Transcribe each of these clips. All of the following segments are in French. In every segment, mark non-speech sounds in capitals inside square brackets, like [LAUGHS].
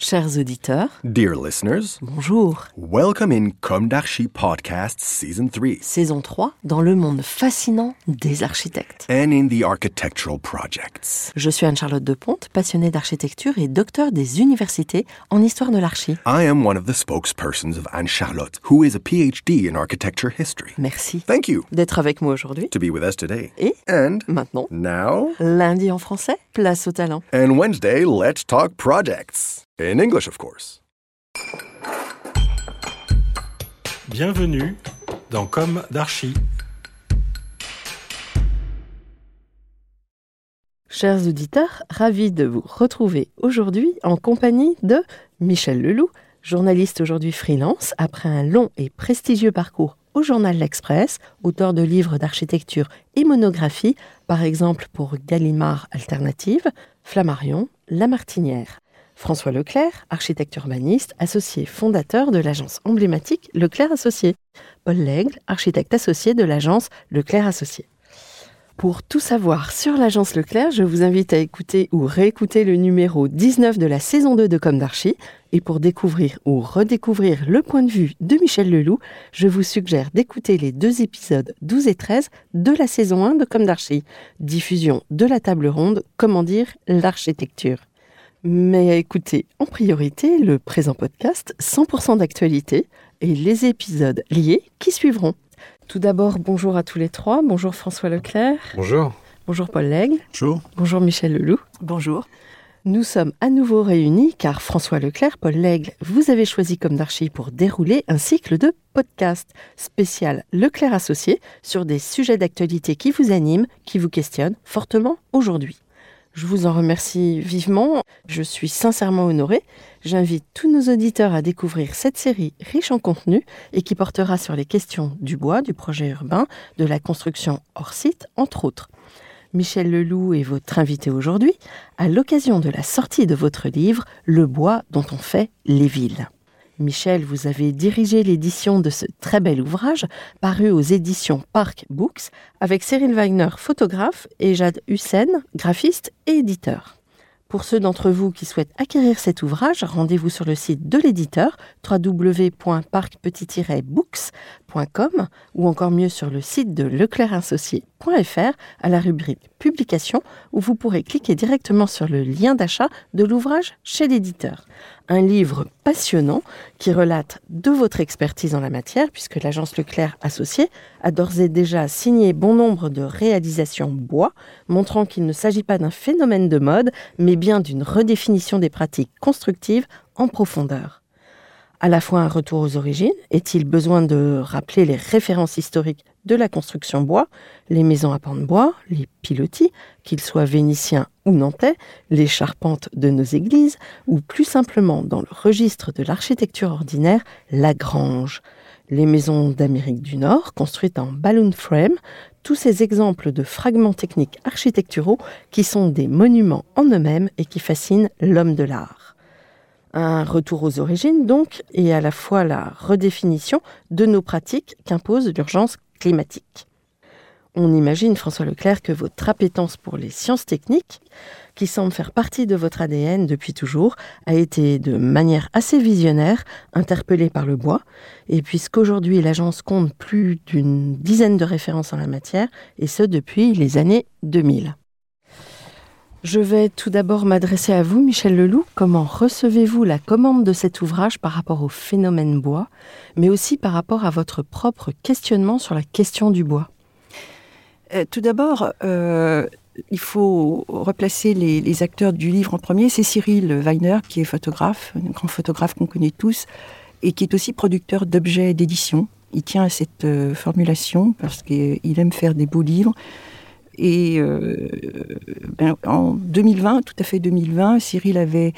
Chers auditeurs, Dear listeners, bonjour. welcome in Comme d'Archi Podcast Season 3 Saison 3 dans le monde fascinant des architectes. and in the architectural projects. Je suis Anne-Charlotte Deponte, passionnée d'architecture et docteur des universités en histoire de l'archi. I am one of the spokespersons of Anne Charlotte, who is a PhD in architecture history. Merci Thank you d'être avec moi aujourd'hui. to be with us today. Et And maintenant, now, lundi en français, place au talent. and Wednesday, let's talk projects. In English, of course. Bienvenue dans Comme d'Archi. Chers auditeurs, ravis de vous retrouver aujourd'hui en compagnie de Michel Leloup, journaliste aujourd'hui freelance, après un long et prestigieux parcours au journal L'Express, auteur de livres d'architecture et monographies, par exemple pour Gallimard Alternative, Flammarion, La Martinière. François Leclerc, architecte urbaniste, associé fondateur de l'agence emblématique Leclerc Associé. Paul Lègle, architecte associé de l'agence Leclerc Associé. Pour tout savoir sur l'agence Leclerc, je vous invite à écouter ou réécouter le numéro 19 de la saison 2 de Comme d'Archi. Et pour découvrir ou redécouvrir le point de vue de Michel Leloup, je vous suggère d'écouter les deux épisodes 12 et 13 de la saison 1 de Comme d'Archi. Diffusion de la table ronde, comment dire, l'architecture. Mais écoutez en priorité le présent podcast 100% d'actualité et les épisodes liés qui suivront. Tout d'abord, bonjour à tous les trois. Bonjour François Leclerc. Bonjour. Bonjour Paul Lègle. Bonjour. Bonjour Michel Leloup. Bonjour. Nous sommes à nouveau réunis car François Leclerc, Paul Lègle, vous avez choisi comme d'archi pour dérouler un cycle de podcasts spécial Leclerc Associé sur des sujets d'actualité qui vous animent, qui vous questionnent fortement aujourd'hui. Je vous en remercie vivement. Je suis sincèrement honorée. J'invite tous nos auditeurs à découvrir cette série riche en contenu et qui portera sur les questions du bois, du projet urbain, de la construction hors site, entre autres. Michel Leloup est votre invité aujourd'hui à l'occasion de la sortie de votre livre Le bois dont on fait les villes. Michel, vous avez dirigé l'édition de ce très bel ouvrage paru aux éditions Park Books avec Cyril Wagner, photographe, et Jade Hussein, graphiste et éditeur. Pour ceux d'entre vous qui souhaitent acquérir cet ouvrage, rendez-vous sur le site de l'éditeur ou encore mieux sur le site de leclercassocié.fr à la rubrique Publication où vous pourrez cliquer directement sur le lien d'achat de l'ouvrage chez l'éditeur. Un livre passionnant qui relate de votre expertise en la matière puisque l'agence Leclerc Associé a d'ores et déjà signé bon nombre de réalisations bois montrant qu'il ne s'agit pas d'un phénomène de mode mais bien d'une redéfinition des pratiques constructives en profondeur. À la fois un retour aux origines, est-il besoin de rappeler les références historiques de la construction bois, les maisons à pans de bois, les pilotis, qu'ils soient vénitiens ou nantais, les charpentes de nos églises, ou plus simplement dans le registre de l'architecture ordinaire, la grange, les maisons d'Amérique du Nord construites en balloon frame, tous ces exemples de fragments techniques architecturaux qui sont des monuments en eux-mêmes et qui fascinent l'homme de l'art. Un retour aux origines donc, et à la fois la redéfinition de nos pratiques qu'impose l'urgence climatique. On imagine, François Leclerc, que votre appétence pour les sciences techniques, qui semble faire partie de votre ADN depuis toujours, a été de manière assez visionnaire interpellée par le bois, et puisqu'aujourd'hui l'agence compte plus d'une dizaine de références en la matière, et ce depuis les années 2000. Je vais tout d'abord m'adresser à vous, Michel Leloup. Comment recevez-vous la commande de cet ouvrage par rapport au phénomène bois, mais aussi par rapport à votre propre questionnement sur la question du bois? Euh, tout d'abord, euh, il faut replacer les, acteurs du livre en premier. C'est Cyril Weiner, qui est photographe, un grand photographe qu'on connaît tous, et qui est aussi producteur d'objets d'édition. Il tient à cette euh, formulation parce qu'il aime faire des beaux livres. Et euh, ben, en 2020, tout à fait 2020, Cyril avait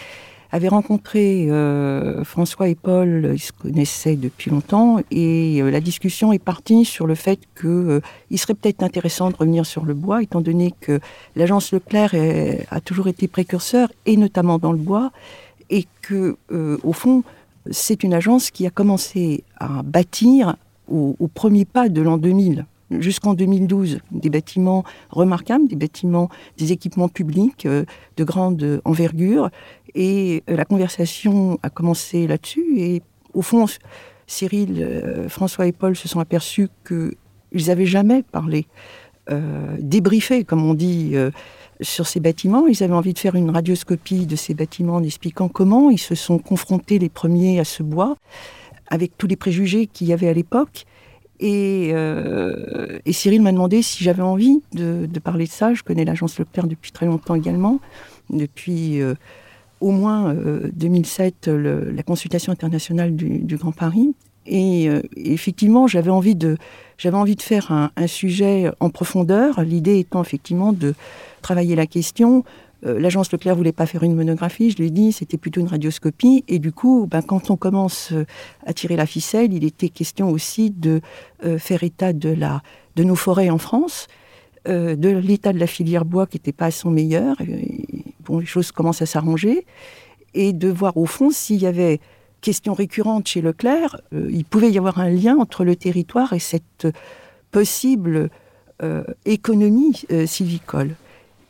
avait rencontré euh, François et Paul, ils se connaissaient depuis longtemps, et euh, la discussion est partie sur le fait qu'il serait peut-être intéressant de revenir sur le bois, étant donné que l'agence Leclerc est- a toujours été précurseur, et notamment dans le bois, et que, au fond, c'est une agence qui a commencé à bâtir au, au premier pas de l'an 2000 jusqu'en 2012 des bâtiments remarquables, des bâtiments, des équipements publics euh, de grande envergure. Et euh, la conversation a commencé là-dessus. Et au fond, Cyril, euh, François et Paul se sont aperçus qu'ils n'avaient jamais parlé, débriefé, comme on dit, sur ces bâtiments. Ils avaient envie de faire une radioscopie de ces bâtiments en expliquant comment ils se sont confrontés les premiers à ce bois, avec tous les préjugés qu'il y avait à l'époque. Et, euh, et Cyril m'a demandé si j'avais envie de, parler de ça. Je connais l'agence Leclerc depuis très longtemps également, depuis euh, au moins euh, 2007, le- la consultation internationale du, Grand Paris. Et, euh, effectivement, j'avais envie de, faire un sujet en profondeur. L'idée étant effectivement de travailler la question. Euh, L'agence Leclerc voulait pas faire une monographie, je l'ai dit, c'était plutôt une radioscopie. Et du coup, ben, quand on commence euh, à tirer la ficelle, il était question aussi de euh, faire état de, la, de nos forêts en France, de l'état de la filière bois qui n'était pas à son meilleur. Bon, les choses commencent à s'arranger. Et de voir au fond s'il y avait question récurrente chez Leclerc, il pouvait y avoir un lien entre le territoire et cette possible économie euh, sylvicole.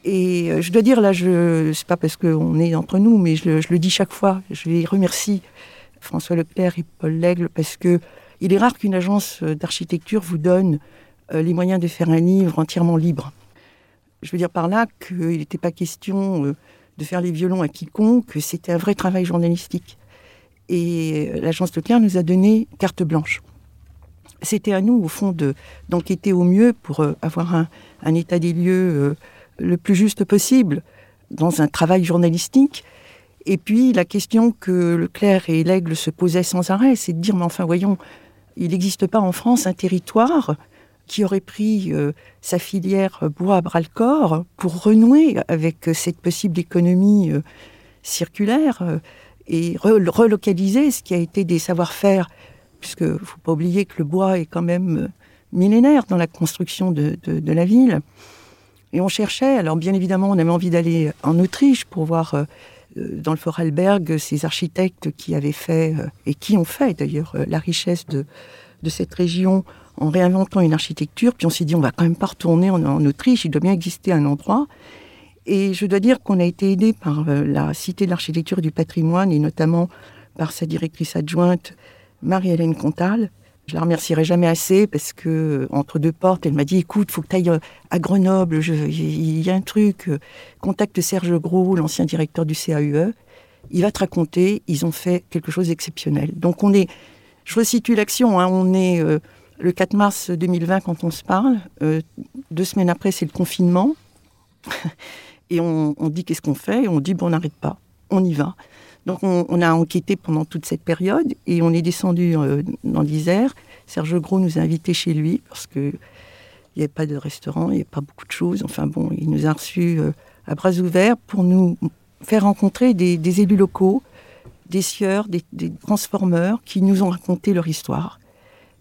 Et euh, je dois dire, là, je c'est pas parce qu'on est entre nous, mais je, le- dis chaque fois, je les remercie, François Leclerc et Paul Lègle, parce que il est rare qu'une agence euh, d'architecture vous donne euh, les moyens de faire un livre entièrement libre. Je veux dire par là qu'il n'était pas question de faire les violons à quiconque, que c'était un vrai travail journalistique. Et l'agence Leclerc nous a donné carte blanche. C'était à nous, au fond, de- d'enquêter au mieux pour avoir un, état des lieux le plus juste possible dans un travail journalistique. Et puis la question que Leclerc et l'Aigle se posaient sans arrêt, c'est de dire, mais enfin voyons, il n'existe pas en France un territoire qui aurait pris euh, sa filière bois à bras-le-corps pour renouer avec cette possible économie euh, circulaire euh, et re- relocaliser ce qui a été des savoir-faire, puisque faut pas oublier que le bois est quand même millénaire dans la construction de la ville. Et on cherchait, alors bien évidemment, on avait envie d'aller en Autriche pour voir euh, euh, dans le Vorarlberg ces architectes qui avaient fait, euh, et qui ont fait d'ailleurs, euh, la richesse de, de cette région en réinventant une architecture. Puis on s'est dit, on va quand même pas retourner en, Autriche, il doit bien exister un endroit. Et je dois dire qu'on a été aidé par euh, la Cité de l'architecture et du patrimoine, et notamment par sa directrice adjointe, Marie-Hélène Comtal. Je la remercierai jamais assez parce que euh, entre deux portes, elle m'a dit écoute, faut que tu ailles à Grenoble, il y a un truc, euh, contacte Serge Gros, l'ancien directeur du CAUE, il va te raconter, ils ont fait quelque chose d'exceptionnel. Donc on est, je resitue l'action, hein, on est euh, le 4 mars 2020 quand on se parle, euh, deux semaines après c'est le confinement, [LAUGHS] et on, on dit qu'est-ce qu'on fait, et on dit bon on n'arrête pas, on y va. On, a enquêté pendant toute cette période et on est descendu euh, dans l'Isère. Serge Gros nous a invités chez lui parce que il n'y avait pas de restaurant, il n'y avait pas beaucoup de choses. Enfin bon, il nous a reçus euh, à bras ouverts pour nous faire rencontrer des, élus locaux, des sieurs, des, transformeurs qui nous ont raconté leur histoire.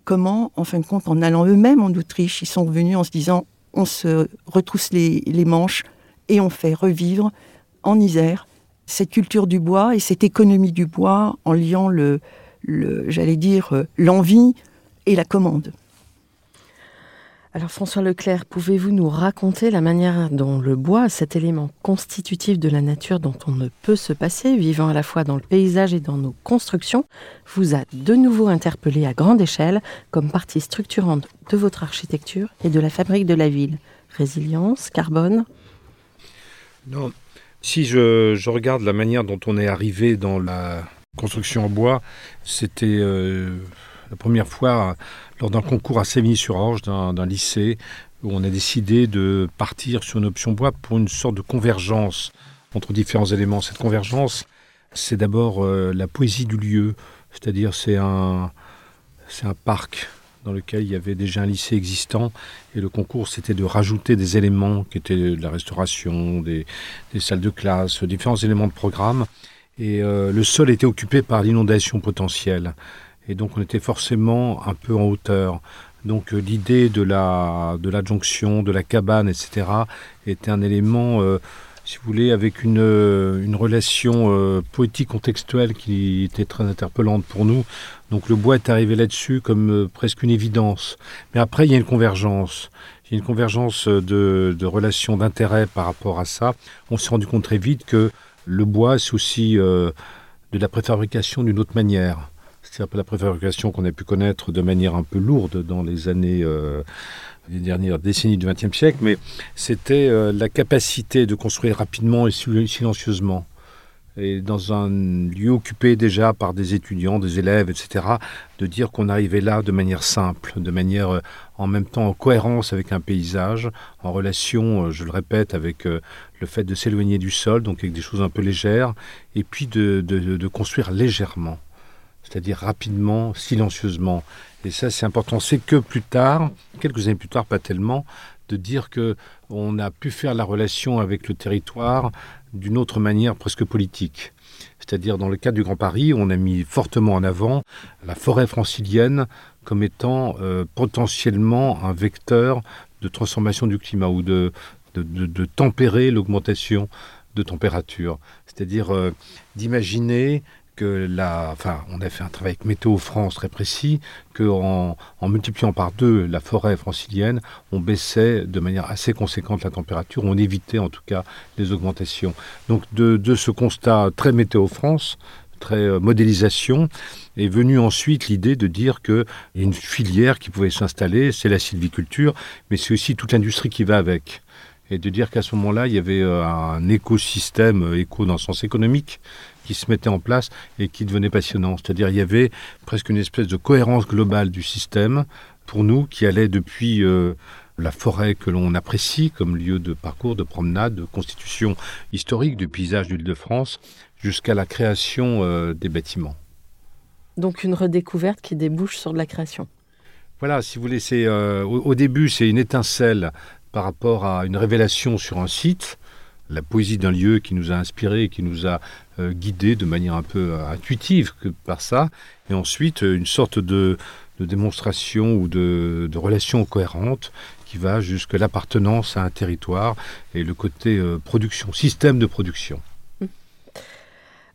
Comment, en fin de compte, en allant eux-mêmes en Autriche, ils sont venus en se disant on se retrousse les manches et on fait revivre en Isère cette culture du bois et cette économie du bois en liant le, le j'allais dire, euh, l'envie et la commande. Alors François Leclerc, pouvez-vous nous raconter la manière dont le bois, cet élément constitutif de la nature dont on ne peut se passer, vivant à la fois dans le paysage et dans nos constructions, vous a de nouveau interpellé à grande échelle comme partie structurante de votre architecture et de la fabrique de la ville? Résilience, carbone? Non. Si je, regarde la manière dont on est arrivé dans la construction en bois, c'était euh, la première fois lors d'un concours à Sévigny-sur-Orge d'un lycée où on a décidé de partir sur une option bois pour une sorte de convergence entre différents éléments. Cette convergence, c'est d'abord euh, la poésie du lieu, c'est-à-dire c'est c'est un parc dans lequel il y avait déjà un lycée existant. Et le concours, c'était de rajouter des éléments qui étaient de la restauration, des, salles de classe, différents éléments de programme. Et euh, le sol était occupé par l'inondation potentielle. Et donc on était forcément un peu en hauteur. Donc euh, l'idée de la de l'adjonction, de la cabane, etc. était un élément euh, si vous voulez, avec une, euh, relation euh, poétique contextuelle qui était très interpellante pour nous. Donc le bois est arrivé là-dessus comme euh, presque une évidence. Mais après, il y a une convergence. Il y a une convergence de, de relations d'intérêt par rapport à ça. On s'est rendu compte très vite que le bois, c'est aussi de la préfabrication d'une autre manière. C'est-à-dire la préfabrication qu'on a pu connaître de manière un peu lourde dans les années les dernières décennies du XXe siècle, mais c'était euh, la capacité de construire rapidement et silencieusement. Et dans un lieu occupé déjà par des étudiants, des élèves, etc., de dire qu'on arrivait là de manière simple, de manière euh, en même temps en cohérence avec un paysage, en relation, euh, je le répète, avec le fait de s'éloigner du sol, donc avec des choses un peu légères, et puis de, de construire légèrement, c'est-à-dire rapidement, silencieusement. Et ça, c'est important. C'est que plus tard, quelques années plus tard, pas tellement, de dire que on a pu faire la relation avec le territoire d'une autre manière presque politique. C'est-à-dire dans le cas du Grand Paris, on a mis fortement en avant la forêt francilienne comme étant euh, potentiellement un vecteur de transformation du climat ou de, de, tempérer l'augmentation de température. C'est-à-dire euh, d'imaginer on a fait un travail avec Météo France très précis, qu'en en multipliant par deux la forêt francilienne, on baissait de manière assez conséquente la température, on évitait en tout cas les augmentations. Donc de, ce constat très Météo France, très euh, modélisation, est venue ensuite l'idée de dire qu'il y a une filière qui pouvait s'installer, c'est la sylviculture, mais c'est aussi toute l'industrie qui va avec et de dire qu'à ce moment-là, il y avait euh, un écosystème, euh, éco dans le sens économique, qui se mettait en place et qui devenait passionnant. C'est-à-dire il y avait presque une espèce de cohérence globale du système pour nous qui allait depuis euh, la forêt que l'on apprécie comme lieu de parcours, de promenade, de constitution historique du paysage de l'Île-de-France, jusqu'à la création euh, des bâtiments. Donc une redécouverte qui débouche sur de la création. Voilà, si vous voulez, euh, au, début, c'est une étincelle par rapport à une révélation sur un site, la poésie d'un lieu qui nous a inspiré, qui nous a euh, guidé de manière un peu euh, intuitive que par ça, et ensuite euh, une sorte de, démonstration ou de, relation cohérente qui va jusqu'à l'appartenance à un territoire et le côté production, système de production.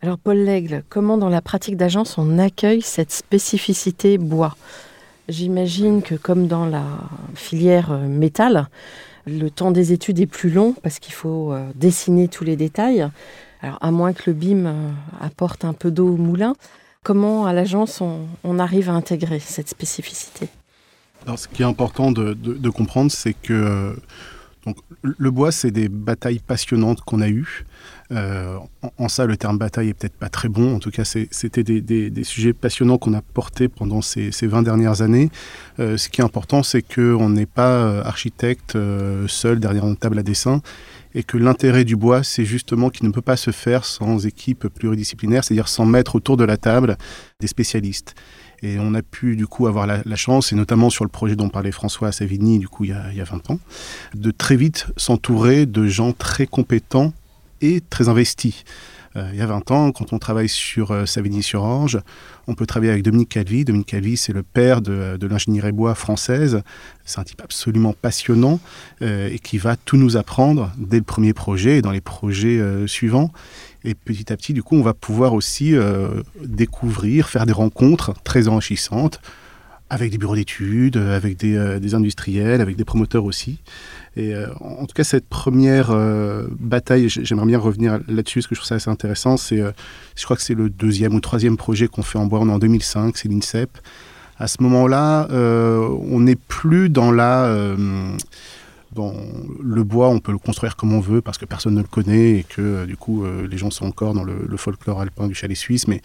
Alors Paul Lègle, comment dans la pratique d'agence on accueille cette spécificité bois? J'imagine que comme dans la filière métal, le temps des études est plus long parce qu'il faut dessiner tous les détails. Alors, à moins que le BIM euh, apporte un peu d'eau au moulin, comment à l'agence on, arrive à intégrer cette spécificité? Alors, ce qui est important de, comprendre, c'est que euh, le bois, c'est des batailles passionnantes qu'on a eues. Euh, en, ça, le terme bataille est peut-être pas très bon. En tout cas, c'était des, sujets passionnants qu'on a portés pendant ces, 20 dernières années. ce qui est important, c'est qu'on n'est pas architecte seul derrière une table à dessin et que l'intérêt du bois, c'est justement qu'il ne peut pas se faire sans équipe pluridisciplinaire, c'est-à-dire sans mettre autour de la table des spécialistes. Et on a pu du coup avoir la, chance, et notamment sur le projet dont parlait François Savigny, du coup il y, a, il y a 20 ans, de très vite s'entourer de gens très compétents très investis. Euh, il y a 20 ans, quand on travaille sur euh, Savigny-sur-Orge, on peut travailler avec Dominique Calvi. Dominique Calvi, c'est le père de, de l'ingénierie bois française. C'est un type absolument passionnant euh, et qui va tout nous apprendre dès le premier projet et dans les projets suivants. Et petit à petit, du coup, on va pouvoir aussi découvrir, faire des rencontres très enrichissantes avec des bureaux d'études, avec des, industriels, avec des promoteurs aussi. Et euh, en tout cas, cette première euh, bataille, j'aimerais bien revenir là-dessus, parce que je trouve ça assez intéressant. C'est, euh, je crois que c'est le deuxième ou troisième projet qu'on fait en bois. En 2005, c'est l'INSEP. À ce moment-là, on n'est plus dans la le bois, on peut le construire comme on veut parce que personne ne le connaît et que euh, du coup euh, les gens sont encore dans le, folklore alpin du chalet suisse, mais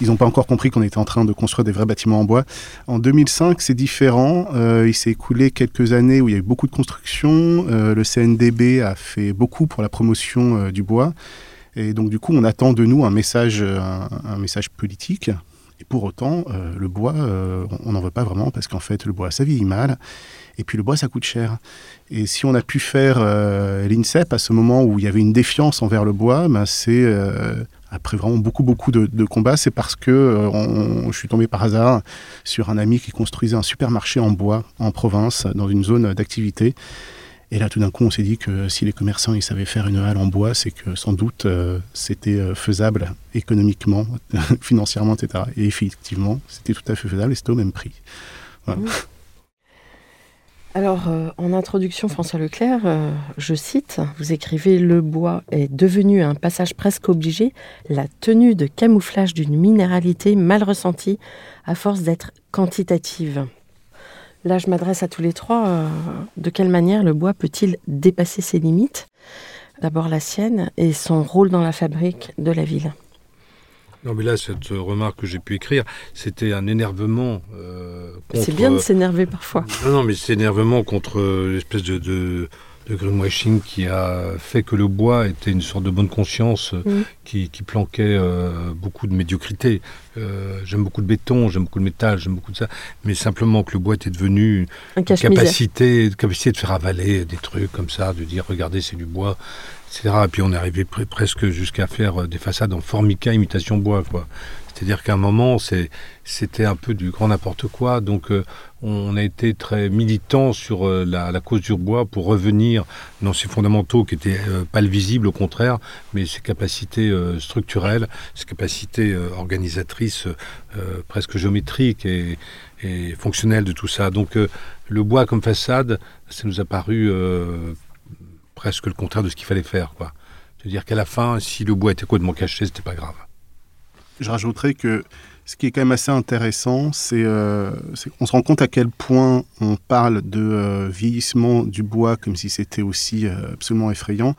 ils n'ont pas encore compris qu'on était en train de construire des vrais bâtiments en bois. En 2005, c'est différent. Euh, il s'est écoulé quelques années où il y a eu beaucoup de construction. le CNDB a fait beaucoup pour la promotion du bois. Et donc du coup, on attend de nous un message, un, message politique. Pour autant, euh, le bois, euh, on n'en veut pas vraiment parce qu'en fait, le bois, ça vieillit mal. Et puis le bois, ça coûte cher. Et si on a pu faire euh, l'INSEP à ce moment où il y avait une défiance envers le bois, ben c'est après vraiment beaucoup beaucoup de, combats, c'est parce que je suis tombé par hasard sur un ami qui construisait un supermarché en bois en province, dans une zone d'activité. Et là, tout d'un coup, on s'est dit que si les commerçants ils savaient faire une halle en bois, c'est que sans doute euh, c'était euh, faisable économiquement, [LAUGHS] financièrement, etc. Et effectivement, c'était tout à fait faisable et c'était au même prix. Alors, euh, en introduction, François Leclerc, je cite, vous écrivez Le bois est devenu un passage presque obligé, la tenue de camouflage d'une minéralité mal ressentie à force d'être quantitative. Là, je m'adresse à tous les trois. euh, de quelle manière le bois peut-il dépasser ses limites? D'abord la sienne et son rôle dans la fabrique de la ville. Non, mais là, cette remarque que j'ai pu écrire, c'était un énervement euh, contre... C'est bien de s'énerver parfois. Non, non, mais c'est énervement contre euh, l'espèce de, de, de greenwashing qui a fait que le bois était une sorte de bonne conscience Mhm. qui, qui planquait euh, beaucoup de médiocrité. Euh, j'aime beaucoup le béton, j'aime beaucoup le métal, j'aime beaucoup de ça, mais simplement que le bois était devenu Un une capacité, capacité de faire avaler des trucs comme ça, de dire regardez c'est du bois, etc. Et puis on est arrivé pre- presque jusqu'à faire euh, des façades en formica imitation bois, quoi. C'est-à-dire qu'à un moment, c'était un peu du grand n'importe quoi. Donc, euh, on a été très militant sur euh, la, la cause du bois pour revenir dans ses fondamentaux qui étaient euh, pas le visible, au contraire, mais ses capacités structurelles, ses capacités euh, euh, presque géométriques et, et fonctionnelles de tout ça. Donc, euh, le bois comme façade, ça nous a paru euh, presque le contraire de ce qu'il fallait faire. C'est-à-dire qu'à la fin, si le bois était complètement caché, c'était pas grave. Je rajouterais que ce qui est quand même assez intéressant, c'est qu'on se rend compte à quel point on parle de vieillissement du bois comme si c'était aussi absolument effrayant,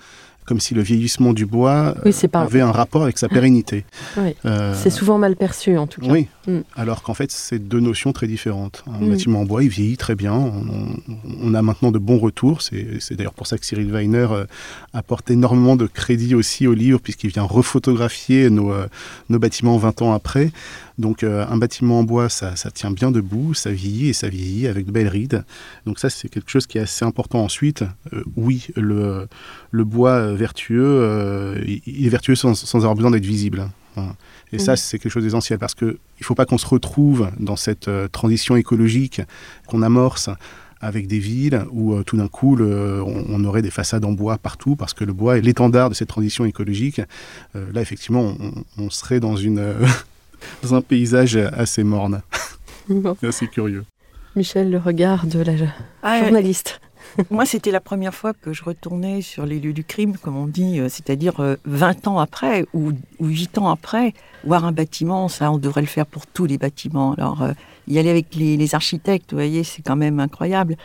comme si le vieillissement du bois Oui, pas- avait un rapport avec sa pérennité. Oui. Euh, C'est souvent mal perçu en tout cas. Oui, Mm. alors qu'en fait, c'est deux notions très différentes. Un Mm. bâtiment en bois, il vieillit très bien. On, a maintenant de bons retours. C'est d'ailleurs pour ça que Cyril Weiner euh, apporte énormément de crédit aussi au livre, puisqu'il vient rephotographier nos, euh, nos bâtiments 20 ans après. Donc, euh, un bâtiment en bois, ça, ça tient bien debout, ça vieillit et ça vieillit avec de belles rides. Donc, ça, c'est quelque chose qui est assez important ensuite. Euh, oui, le, le bois vertueux, euh, il, il est vertueux sans, sans avoir besoin d'être visible. Voilà. Et ça, Mhm. c'est quelque chose d'essentiel parce que il faut pas qu'on se retrouve dans cette euh, transition écologique qu'on amorce avec des villes où euh, tout d'un coup le- on, on aurait des façades en bois partout parce que le bois est l'étendard de cette transition écologique. Euh, là, effectivement, on, on serait dans une euh, [LAUGHS] dans un paysage assez morne, Bon. [LAUGHS] assez curieux. Michel, le regard de la Ah, journaliste. [LAUGHS] Moi, c'était la première fois que je retournais sur les lieux du crime, comme on dit, euh, c'est-à-dire euh, 20 ans après ou, ou 8 ans après. Voir un bâtiment, ça, on devrait le faire pour tous les bâtiments. Alors, euh, y aller avec les, architectes, vous voyez, c'est quand même incroyable.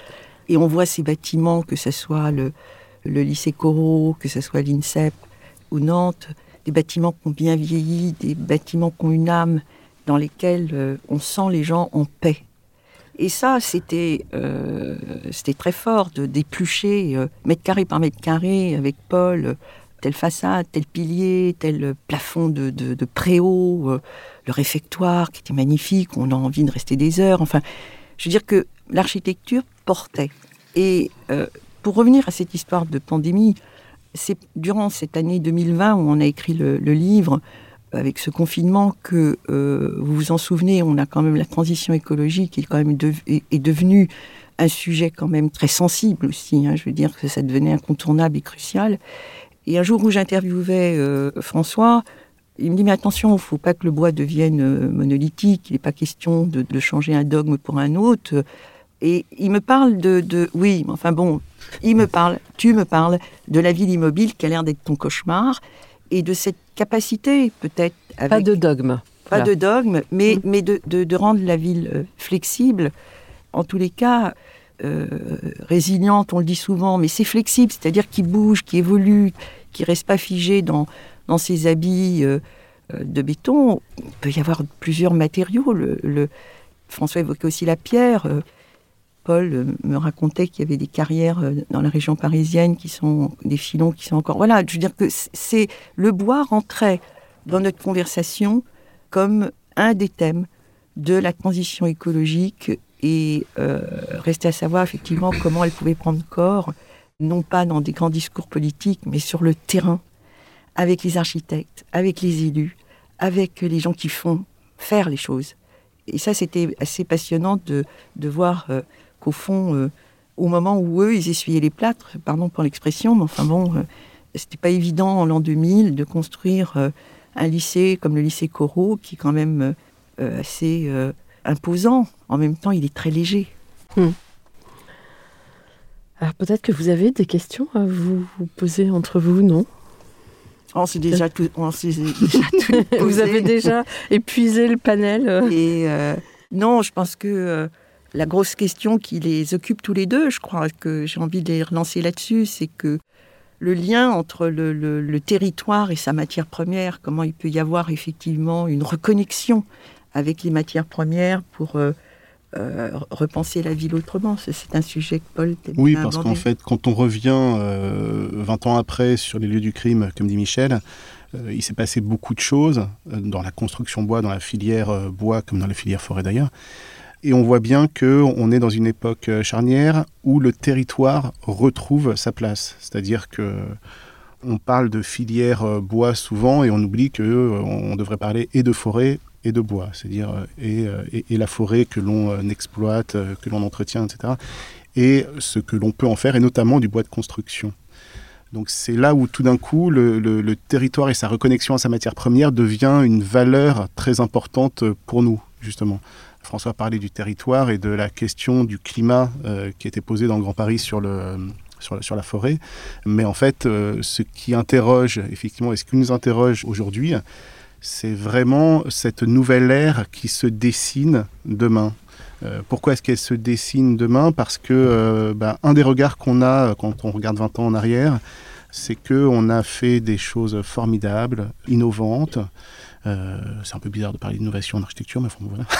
Et on voit ces bâtiments, que ce soit le, le lycée Corot, que ce soit l'INSEP ou Nantes, des bâtiments qui ont bien vieilli, des bâtiments qui ont une âme, dans lesquels euh, on sent les gens en paix. Et ça, c'était euh, c'était très fort de d'éplucher euh, mètre carré par mètre carré avec Paul, euh, telle façade, tel pilier, tel plafond de, préau, le réfectoire qui était magnifique, on a envie de rester des heures. Enfin, je veux dire que l'architecture portait. Et pour revenir à cette histoire de pandémie, c'est durant cette année 2020 où on a écrit le livre, avec ce confinement que, euh, vous vous en souvenez, on a quand même la transition écologique est quand même est, devenue un sujet quand même très sensible aussi. hein. je veux dire que ça devenait incontournable et crucial. Et un jour où j'interviewais euh, François, il me dit mais attention, il ne faut pas que le bois devienne euh, monolithique. Il n'est pas question de, de changer un dogme pour un autre. Et il me parle de, de oui, enfin bon, il me parle, tu me parles de la ville immobile qui a l'air d'être ton cauchemar et de cette capacité peut-être avec Pas de dogme. pas Voilà. de dogme, mais, Mm. mais de, de- de rendre la ville euh, flexible. En tous les cas, euh, résiliente, on le dit souvent, mais c'est flexible, c'est-à-dire qui bouge, qui évolue, qui reste pas figé dans, dans ses habits euh, euh, de béton. Il peut y avoir plusieurs matériaux. Le, le- François évoquait aussi la pierre. Paul euh, me racontait qu'il y avait des carrières euh, dans la région parisienne qui sont des filons qui sont encore. Voilà, je veux dire que c'est le bois rentrait dans notre conversation comme un des thèmes de la transition écologique et euh, restait à savoir effectivement comment elle pouvait prendre corps, non pas dans des grands discours politiques, mais sur le terrain, avec les architectes, avec les élus, avec les gens qui font faire les choses. Et ça, c'était assez passionnant de, de voir euh, qu'au fond, euh, au moment où eux, ils essuyaient les plâtres, pardon pour l'expression, mais enfin bon, euh, c'était pas évident en l'an 2000 de construire euh, un lycée comme le lycée Corot, qui est quand même euh, assez imposant. En même temps, il est très léger. Alors peut-être que vous avez des questions à vous, vous poser entre vous, non? On s'est déjà tout, on déjà [LAUGHS] tout Vous avez déjà épuisé le panel. Et euh, non, je pense que la grosse question qui les occupe tous les deux, je crois que j'ai envie de les relancer là-dessus, c'est que le lien entre le, le- le territoire et sa matière première, comment il peut y avoir effectivement une reconnexion avec les matières premières pour euh, euh, repenser la ville autrement. C'est- un sujet que Paul t'aime Oui, parce qu'en fait, quand on revient euh, 20 ans après sur les lieux du crime, comme dit Michel, euh, il s'est passé beaucoup de choses euh, dans la construction bois, dans la filière euh, bois, comme dans la filière forêt d'ailleurs. Et on voit bien qu'on est dans une époque euh, charnière où le territoire retrouve sa place. C'est-à-dire que on parle de filière euh, bois souvent et on oublie que euh, devrait parler et de forêt et de bois, c'est-à-dire et, la forêt que l'on exploite, que l'on entretient, etc. Et ce que l'on peut en faire, et notamment du bois de construction. Donc c'est là où tout d'un coup le- le territoire et sa reconnexion à sa matière première devient une valeur très importante pour nous, justement. François parlait du territoire et de la question du climat euh, qui était posée dans le Grand Paris sur, le, sur, la- forêt. Mais en fait, euh, ce qui interroge, effectivement, et ce qui nous interroge aujourd'hui, c'est vraiment cette nouvelle ère qui se dessine demain. Euh, pourquoi est-ce qu'elle se dessine demain? Parce que bah, un des regards qu'on a quand on regarde 20 ans en arrière, c'est qu'on a fait des choses formidables, innovantes. Euh, c'est un peu bizarre de parler d'innovation en architecture, mais enfin, voilà. [LAUGHS]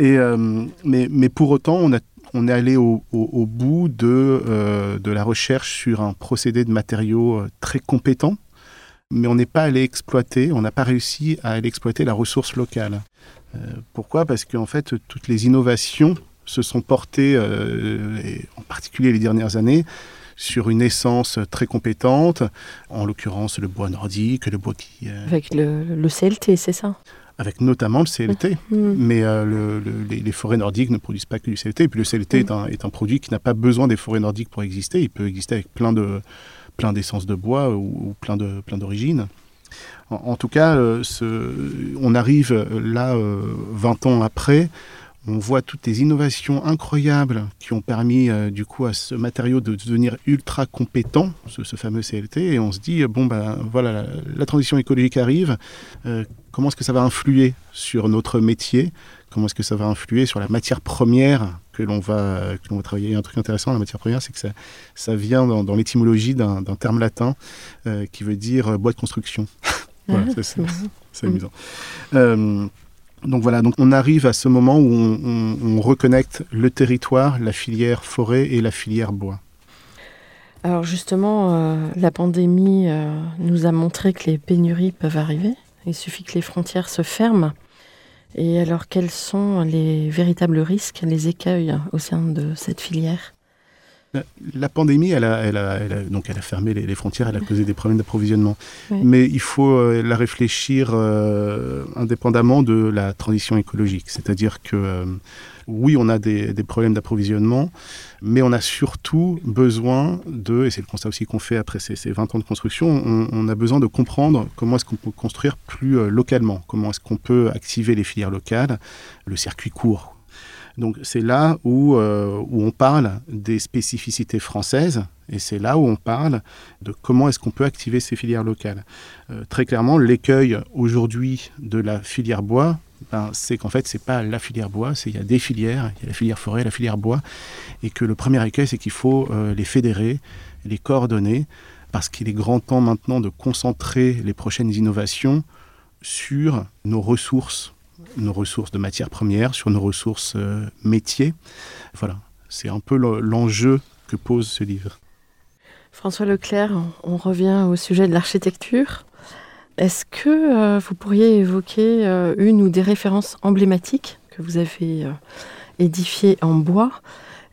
Euh, mais, pour autant, on, est allé au, bout de, euh, de la recherche sur un procédé de matériaux très compétent, mais on n'est pas allé exploiter, on n'a pas réussi à aller exploiter la ressource locale. Pourquoi? Parce qu'en fait, toutes les innovations se sont portées, en particulier les dernières années, sur une essence très compétente, en l'occurrence le bois nordique, le bois qui... euh, Avec le, le CLT, c'est ça? Avec notamment le CLT. Mm. Mais euh, le- le- les, les forêts nordiques ne produisent pas que du CLT. Et puis le CLT est, un, est un produit qui n'a pas besoin des forêts nordiques pour exister. Il peut exister avec plein de plein d'essences de bois ou, ou plein de plein d'origines. En, en tout cas, euh, ce- on arrive là, euh, 20 ans après, on voit toutes les innovations incroyables qui ont permis euh, du coup à ce matériau de devenir ultra compétent, ce, ce fameux CLT, et on se dit, euh, bon ben voilà, la, la transition écologique arrive, euh, comment est-ce que ça va influer sur notre métier? Comment est-ce que ça va influer sur la matière première que l'on va, que l'on va travailler? Il y a un truc intéressant, la matière première, c'est que ça, ça vient dans, dans l'étymologie d'un terme latin euh, qui veut dire bois de construction. [LAUGHS] voilà, Ah, c'est amusant. Donc voilà, donc on arrive à ce moment où on, on- on reconnecte le territoire, la filière forêt et la filière bois. Alors justement, euh, la pandémie euh, nous a montré que les pénuries peuvent arriver. Il suffit que les frontières se ferment. Et alors, quels sont les véritables risques, les écueils au sein de cette filière? La, la pandémie, elle a, elle a- elle a- donc elle a fermé les, les frontières, elle a causé des problèmes d'approvisionnement. Oui. Mais il faut euh, la réfléchir euh, indépendamment de la transition écologique. C'est-à-dire que euh, oui, on a des, des problèmes d'approvisionnement, mais on a surtout besoin de, et c'est le constat aussi qu'on fait après ces, ces 20 ans de construction, on, on a besoin de comprendre comment est-ce qu'on peut construire plus euh, localement, comment est-ce qu'on peut activer les filières locales, le circuit court. Donc c'est là où, euh, où on parle des spécificités françaises et c'est là où on parle de comment est-ce qu'on peut activer ces filières locales. Euh, très clairement, l'écueil aujourd'hui de la filière bois, ben, c'est qu'en fait, c'est pas la filière bois, c'est il y a des filières, il y a la filière forêt, la filière bois, et que le premier écueil, c'est qu'il faut euh, les fédérer, les coordonner, parce qu'il est grand temps maintenant de concentrer les prochaines innovations sur nos ressources, nos ressources de matières premières, sur nos ressources euh, métiers. Voilà, c'est un peu le- l'enjeu que pose ce livre. François Leclerc, on revient au sujet de l'architecture. Est-ce que euh, vous pourriez évoquer euh, une ou des références emblématiques que vous avez édifiées en bois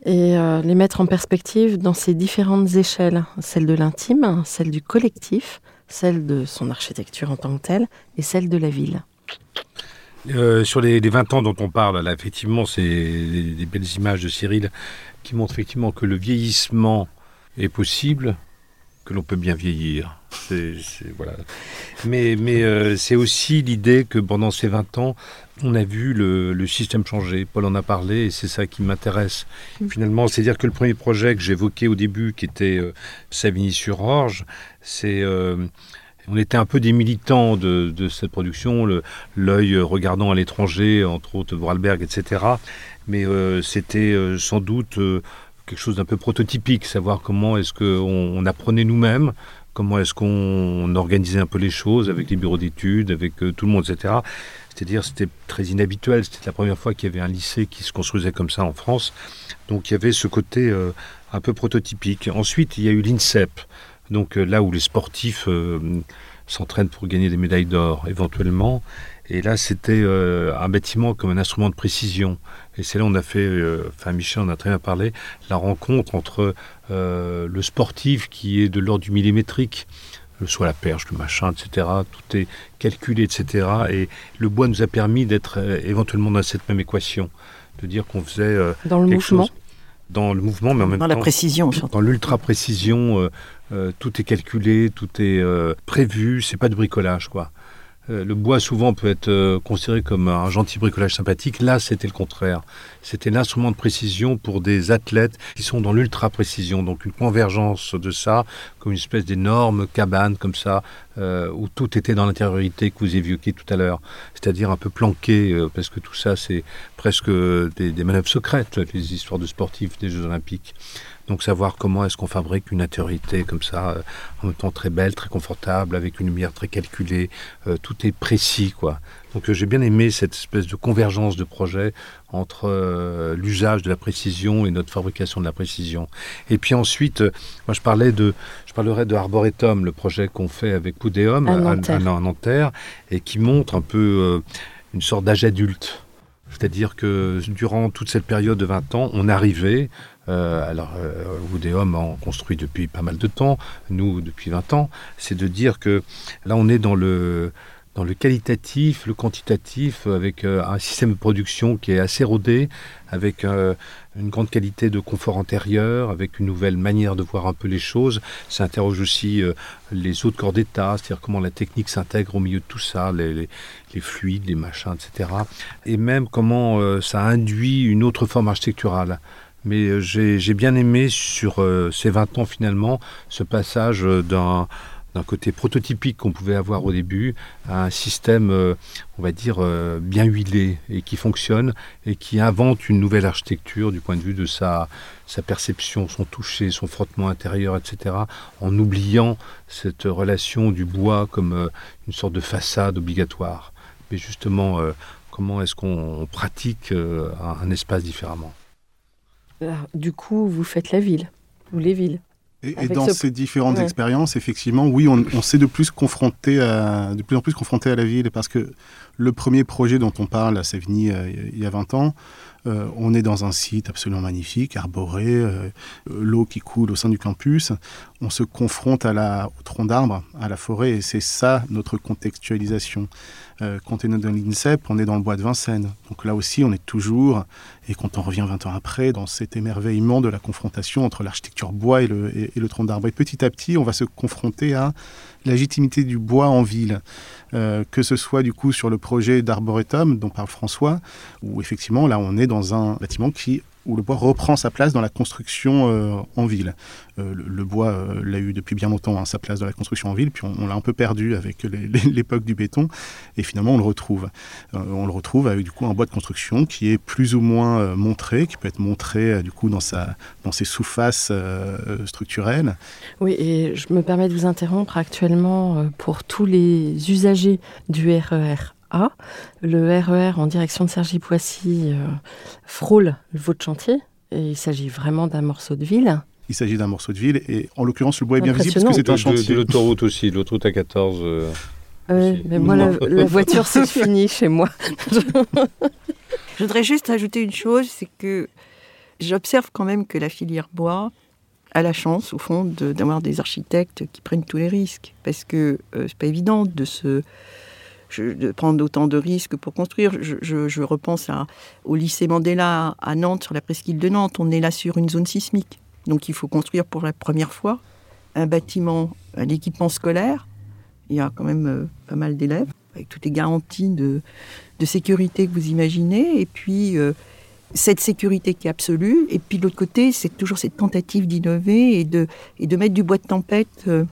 et les mettre en perspective dans ces différentes échelles, celle de l'intime, celle du collectif, celle de son architecture en tant que telle et celle de la ville. Euh, sur les, les 20 ans dont on parle, là, effectivement, c'est des, belles images de Cyril qui montrent effectivement que le vieillissement est possible, que l'on peut bien vieillir. C'est, c'est- voilà. Mais, mais euh, c'est aussi l'idée que pendant ces 20 ans, on a vu le, le système changer. Paul en a parlé et c'est ça qui m'intéresse. Finalement, c'est-à-dire que le premier projet que j'évoquais au début, qui était euh, Savigny-sur-Orge, c'est... euh, on était un peu des militants de, cette production, l'œil regardant à l'étranger, entre autres Vorarlberg, etc. Mais euh, c'était euh, sans doute euh, quelque chose d'un peu prototypique, savoir comment est-ce qu'on on apprenait nous-mêmes, comment est-ce qu'on organisait un peu les choses avec les bureaux d'études, avec euh, tout le monde, etc. C'est-à-dire c'était très inhabituel, c'était la première fois qu'il y avait un lycée qui se construisait comme ça en France. Donc il y avait ce côté euh, un peu prototypique. Ensuite, il y a eu l'INSEP, donc euh, là où les sportifs euh, s'entraînent pour gagner des médailles d'or éventuellement. Et là, c'était euh, un bâtiment comme un instrument de précision. Et c'est là on a fait, euh, enfin Michel en a très bien parlé, la rencontre entre euh, le sportif qui est de l'ordre du millimétrique, le- soit la perche, le machin, etc. Tout est calculé, etc. Et le bois nous a permis d'être euh, éventuellement dans cette même équation, de dire qu'on faisait euh, Dans le quelque mouvement, chose dans le mouvement, mais en même Dans la temps précision, surtout. dans l'ultra précision, euh, tout est calculé, tout est euh, prévu, c'est pas du bricolage quoi. Euh, le bois souvent peut être considéré comme un gentil bricolage sympathique. Là, c'était le contraire. C'était l'instrument de précision pour des athlètes qui sont dans l'ultra précision. Donc une convergence de ça, comme une espèce d'énorme cabane comme ça, où tout était dans l'intériorité que vous évoquiez tout à l'heure. C'est-à-dire un peu planqué, parce que tout ça, c'est presque des, des manœuvres secrètes, les histoires de sportifs des Jeux Olympiques. Donc savoir comment est-ce qu'on fabrique une intériorité comme ça, euh, en même temps très belle, très confortable, avec une lumière très calculée, euh, tout est précis quoi. Donc euh, j'ai bien aimé cette espèce de convergence de projet entre euh, l'usage de la précision et notre fabrication de la précision. Et puis ensuite, euh, moi je parlais de, je parlerai de Arboretum, le projet qu'on fait avec Poudéum À Nanterre. à Nanterre, et qui montre un peu euh, une sorte d'âge adulte. C'est-à-dire que durant toute cette période de 20 ans, on arrivait, euh, alors euh, Woodéum en construit depuis pas mal de temps, nous depuis 20 ans, c'est de dire que là on est dans le, le qualitatif, le quantitatif, avec euh, un système de production qui est assez rodé, avec euh, une grande qualité de confort intérieur, avec une nouvelle manière de voir un peu les choses. Ça interroge aussi euh, les autres corps d'État, c'est-à-dire comment la technique s'intègre au milieu de tout ça, les, fluides, les machins, etc. Et même comment euh, ça induit une autre forme architecturale. Mais euh, j'ai bien aimé sur euh, ces 20 ans finalement ce passage euh, d'un d'un côté prototypique qu'on pouvait avoir au début à un système, euh, on va dire, euh, bien huilé et qui fonctionne et qui invente une nouvelle architecture du point de vue de sa, perception, son toucher, son frottement intérieur, etc., en oubliant cette relation du bois comme euh, une sorte de façade obligatoire. Mais justement, comment est-ce qu'on pratique un, espace différemment? Alors, du coup, vous faites la ville, ou les villes. Et, dans ce- ces différentes Ouais. expériences, effectivement, oui, on, on s'est de plus confronté à, de plus en plus confronté à la ville parce que le premier projet dont on parle à Savigny euh, il y a 20 ans, euh, on est dans un site absolument magnifique, arboré, euh, l'eau qui coule au sein du campus. On se confronte à la, au tronc d'arbre, à la forêt, et c'est ça notre contextualisation. Quand on est dans l'INSEP, on est dans le bois de Vincennes. Donc là aussi, on est toujours, et quand on revient 20 ans après, dans cet émerveillement de la confrontation entre l'architecture bois et le, et le tronc d'arbre. Et petit à petit, on va se confronter à légitimité du bois en ville. Euh, que ce soit du coup sur le projet d'Arboretum dont parle François, où effectivement là on est dans un bâtiment qui où le bois reprend sa place dans la construction euh, en ville. Euh, le, bois euh, l'a eu depuis bien longtemps hein, sa place dans la construction en ville, puis on, l'a un peu perdu avec [LAUGHS] l'époque du béton, et finalement on le retrouve. On le retrouve avec du coup un bois de construction qui est plus ou moins montré, qui peut être montré du coup dans, sa, dans ses sous-faces structurelles. Oui, et je me permets de vous interrompre actuellement pour tous les usagers du RER A. Le RER en direction de Cergy-Poissy euh, frôle votre chantier. Et il s'agit vraiment d'un morceau de ville. Il s'agit d'un morceau de ville, et en l'occurrence le bois est bien visible Impressionnant. parce que c'est un de, de- chantier. de l'autoroute aussi, de l'autoroute A14. euh, Euh, Aussi. mais moi, la, [LAUGHS] la voiture, c'est fini chez moi. [LAUGHS] Je voudrais juste ajouter une chose, c'est que j'observe quand même que la filière bois a la chance, au fond, d'avoir des architectes qui prennent tous les risques. Parce que euh, c'est pas évident de se de prendre autant de risques pour construire. Je, repense au lycée Mandela à Nantes, sur la presqu'île de Nantes. On est là sur une zone sismique. Donc il faut construire pour la première fois un bâtiment, un équipement scolaire. Il y a quand même euh, pas mal d'élèves, avec toutes les garanties de, sécurité que vous imaginez. Et puis euh, cette sécurité qui est absolue. Et puis de l'autre côté, c'est toujours cette tentative d'innover et de, et de mettre du bois de tempête euh,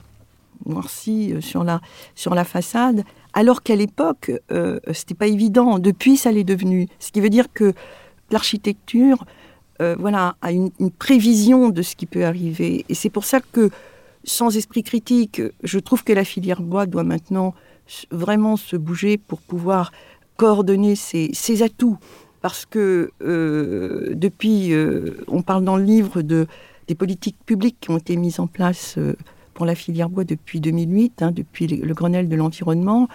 noirci la, sur la façade alors qu'à l'époque, euh, c'était pas évident. Depuis, ça l'est devenu. Ce qui veut dire que l'architecture, euh, voilà, a une, prévision de ce qui peut arriver. Et c'est pour ça que, sans esprit critique, je trouve que la filière bois doit maintenant vraiment se bouger pour pouvoir coordonner ses, atouts. Parce que euh, depuis, euh, on parle dans le livre de, des politiques publiques qui ont été mises en place pour la filière bois depuis 2008, hein, depuis le Grenelle de l'environnement,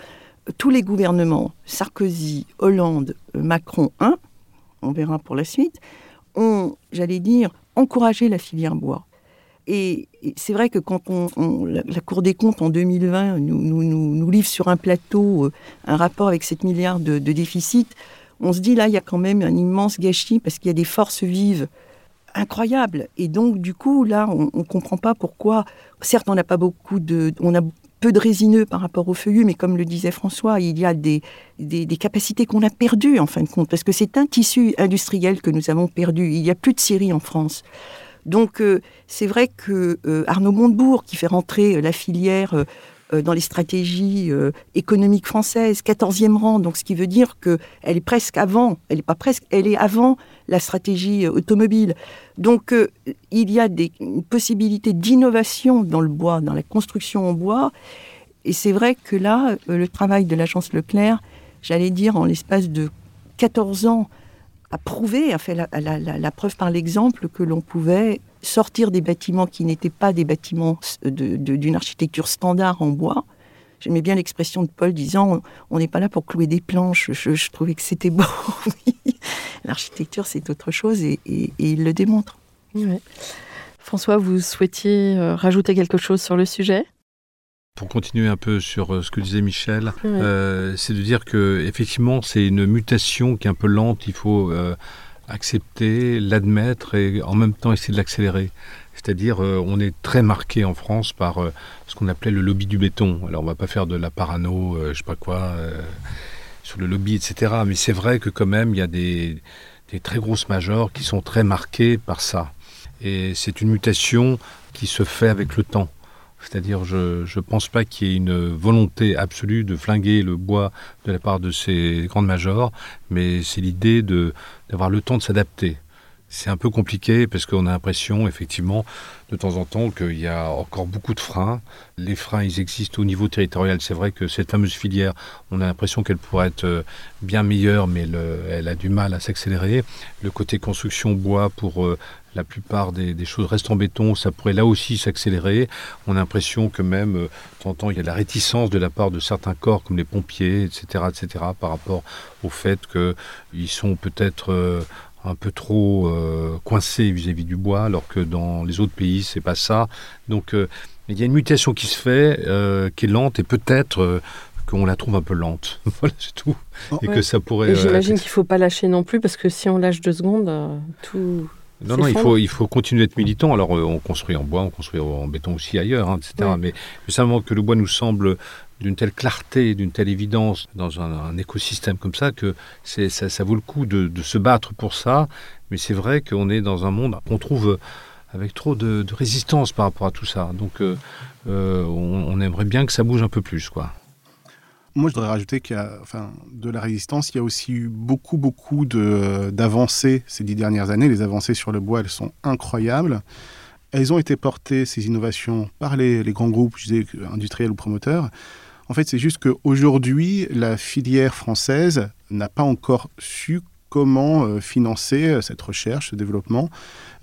tous les gouvernements, Sarkozy, Hollande, Macron 1, on verra pour la suite, ont, j'allais dire, encouragé la filière bois. Et, c'est vrai que quand on, la, Cour des comptes en 2020 nous, nous, nous, livre sur un plateau euh, un rapport avec 7 milliards de, de déficit, on se dit là, il y a quand même un immense gâchis parce qu'il y a des forces vives incroyable. Et donc, du coup, là, on ne comprend pas pourquoi. Certes, on n'a pas beaucoup de. On a peu de résineux par rapport aux feuillus, mais comme le disait François, il y a des, des, capacités qu'on a perdues, en fin de compte, parce que c'est un tissu industriel que nous avons perdu. Il n'y a plus de scierie en France. Donc, euh, c'est vrai que euh, Arnaud Montebourg, qui fait rentrer la filière euh, euh, dans les stratégies euh, économiques françaises, 14e rang, donc ce qui veut dire qu'elle est presque avant, elle n'est pas presque, elle est avant la stratégie euh, automobile. Donc il y a des possibilités d'innovation dans le bois, dans la construction en bois, et c'est vrai que là, le travail de l'agence Leclerc, j'allais dire en l'espace de 14 ans, a prouvé, a fait la preuve par l'exemple que l'on pouvait sortir des bâtiments qui n'étaient pas des bâtiments d'une architecture standard en bois. J'aimais bien l'expression de Paul disant on n'est pas là pour clouer des planches. Je, trouvais que c'était beau. [LAUGHS] L'architecture, c'est autre chose et, il le démontre. François, vous souhaitiez euh, rajouter quelque chose sur le sujet? Pour continuer un peu sur euh, ce que disait Michel, euh, c'est de dire que effectivement c'est une mutation qui est un peu lente. Il faut accepter, l'admettre et en même temps essayer de l'accélérer. C'est-à-dire, euh, on est très marqué en France par euh, ce qu'on appelait le lobby du béton. Alors, on va pas faire de la parano, euh, je sais pas quoi, sur le lobby, etc. Mais c'est vrai que quand même, il y a des, des très grosses majors qui sont très marquées par ça. Et c'est une mutation qui se fait avec le temps. C'est-à-dire, je ne pense pas qu'il y ait une volonté absolue de flinguer le bois de la part de ces grandes majors, mais c'est l'idée d'avoir le temps de s'adapter. C'est un peu compliqué parce qu'on a l'impression, effectivement, de temps en temps, qu'il y a encore beaucoup de freins. Les freins, ils existent au niveau territorial. C'est vrai que cette fameuse filière, on a l'impression qu'elle pourrait être euh, bien meilleure, mais elle a du mal à s'accélérer. Le côté construction bois pour euh, la plupart des, choses restent en béton, ça pourrait là aussi s'accélérer. On a l'impression que même, euh, de temps en temps, il y a de la réticence de la part de certains corps, comme les pompiers, etc., etc., par rapport au fait qu'ils sont peut-être euh, un peu trop euh, coincés vis-à-vis du bois, alors que dans les autres pays, c'est pas ça. Donc, il y a une mutation qui se fait, qui est lente, et peut-être qu'on la trouve un peu lente. [LAUGHS] voilà, c'est tout. et que ça pourrait. J'imagine qu'il ne faut pas lâcher non plus, parce que si on lâche deux secondes, tout. Non, non, il faut, il faut continuer d'être militant. Alors, euh, on construit en bois, on construit en béton aussi ailleurs, hein, etc. Mais, simplement que le bois nous semble d'une telle clarté, d'une telle évidence dans un, écosystème comme ça que ça, ça, vaut le coup de, se battre pour ça. Mais c'est vrai qu'on est dans un monde qu'on trouve avec trop de, résistance par rapport à tout ça. Donc, euh, euh, on, on, aimerait bien que ça bouge un peu plus, quoi. Moi, je voudrais rajouter qu'il y a, enfin, de la résistance, il y a aussi eu beaucoup, beaucoup d'avancées ces dix dernières années. Les avancées sur le bois, elles sont incroyables. Elles ont été portées, ces innovations, par les, grands groupes, je disais, industriels ou promoteurs. En fait, c'est juste qu'aujourd'hui, la filière française n'a pas encore su comment euh, financer euh, cette recherche, ce développement.